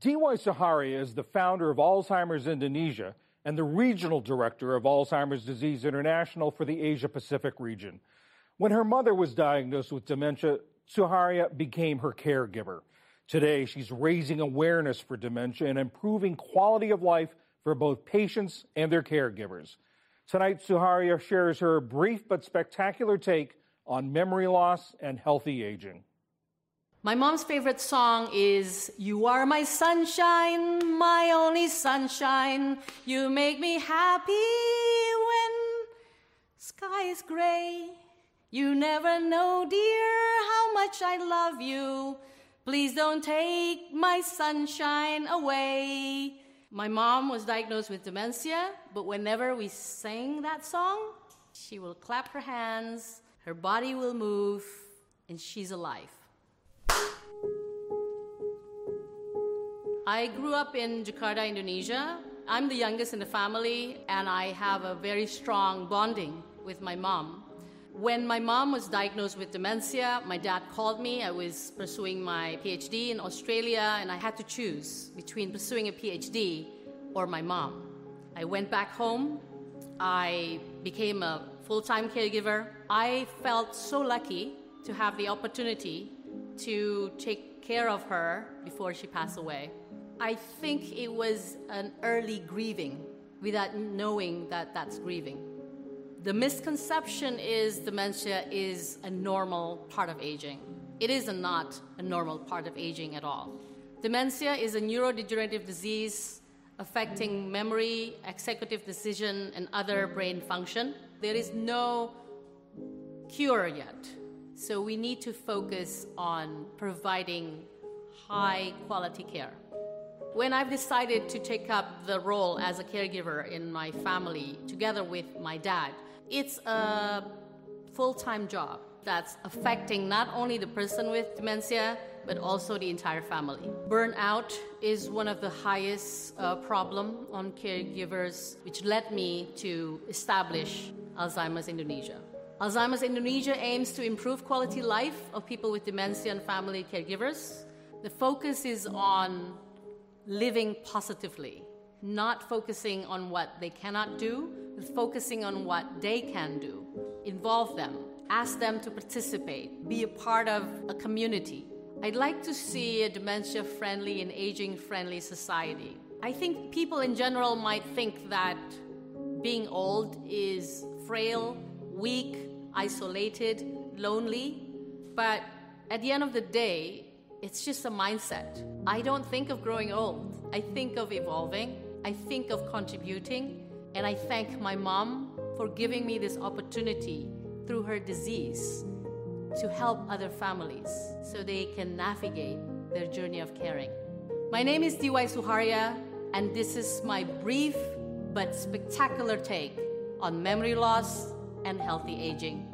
D.Y. Suharya is the founder of Alzheimer's Indonesia and the regional director of Alzheimer's Disease International for the Asia Pacific region. When her mother was diagnosed with dementia, Suharya became her caregiver. Today, she's raising awareness for dementia and improving quality of life for both patients and their caregivers. Tonight, Suharya shares her brief but spectacular take on memory loss and healthy aging. My mom's favorite song is You Are My Sunshine, My Only Sunshine. You make me happy when sky is gray. You never know, dear, how much I love you. Please don't take my sunshine away. My mom was diagnosed with dementia, but whenever we sing that song, she will clap her hands, her body will move, and she's alive. I grew up in Jakarta, Indonesia. I'm the youngest in the family, and I have a very strong bonding with my mom. When my mom was diagnosed with dementia, my dad called me. I was pursuing my PhD in Australia, and I had to choose between pursuing a PhD or my mom. I went back home. I became a full time caregiver. I felt so lucky to have the opportunity to take care of her before she passed away. I think it was an early grieving without knowing that that's grieving. The misconception is dementia is a normal part of aging. It is not a normal part of aging at all. Dementia is a neurodegenerative disease affecting memory, executive decision, and other brain function. There is no cure yet. So we need to focus on providing high quality care. When I've decided to take up the role as a caregiver in my family together with my dad, it's a full time job that's affecting not only the person with dementia, but also the entire family. Burnout is one of the highest uh, problem on caregivers, which led me to establish Alzheimer's Indonesia. Alzheimer's Indonesia aims to improve quality life of people with dementia and family caregivers. The focus is on living positively, not focusing on what they cannot do, but focusing on what they can do. Involve them, ask them to participate, be a part of a community. I'd like to see a dementia friendly and aging friendly society. I think people in general might think that being old is frail, weak, isolated, lonely, but at the end of the day, it's just a mindset. I don't think of growing old. I think of evolving. I think of contributing. And I thank my mom for giving me this opportunity through her disease to help other families so they can navigate their journey of caring. My name is D.Y. Suharya, and this is my brief but spectacular take on memory loss and healthy aging.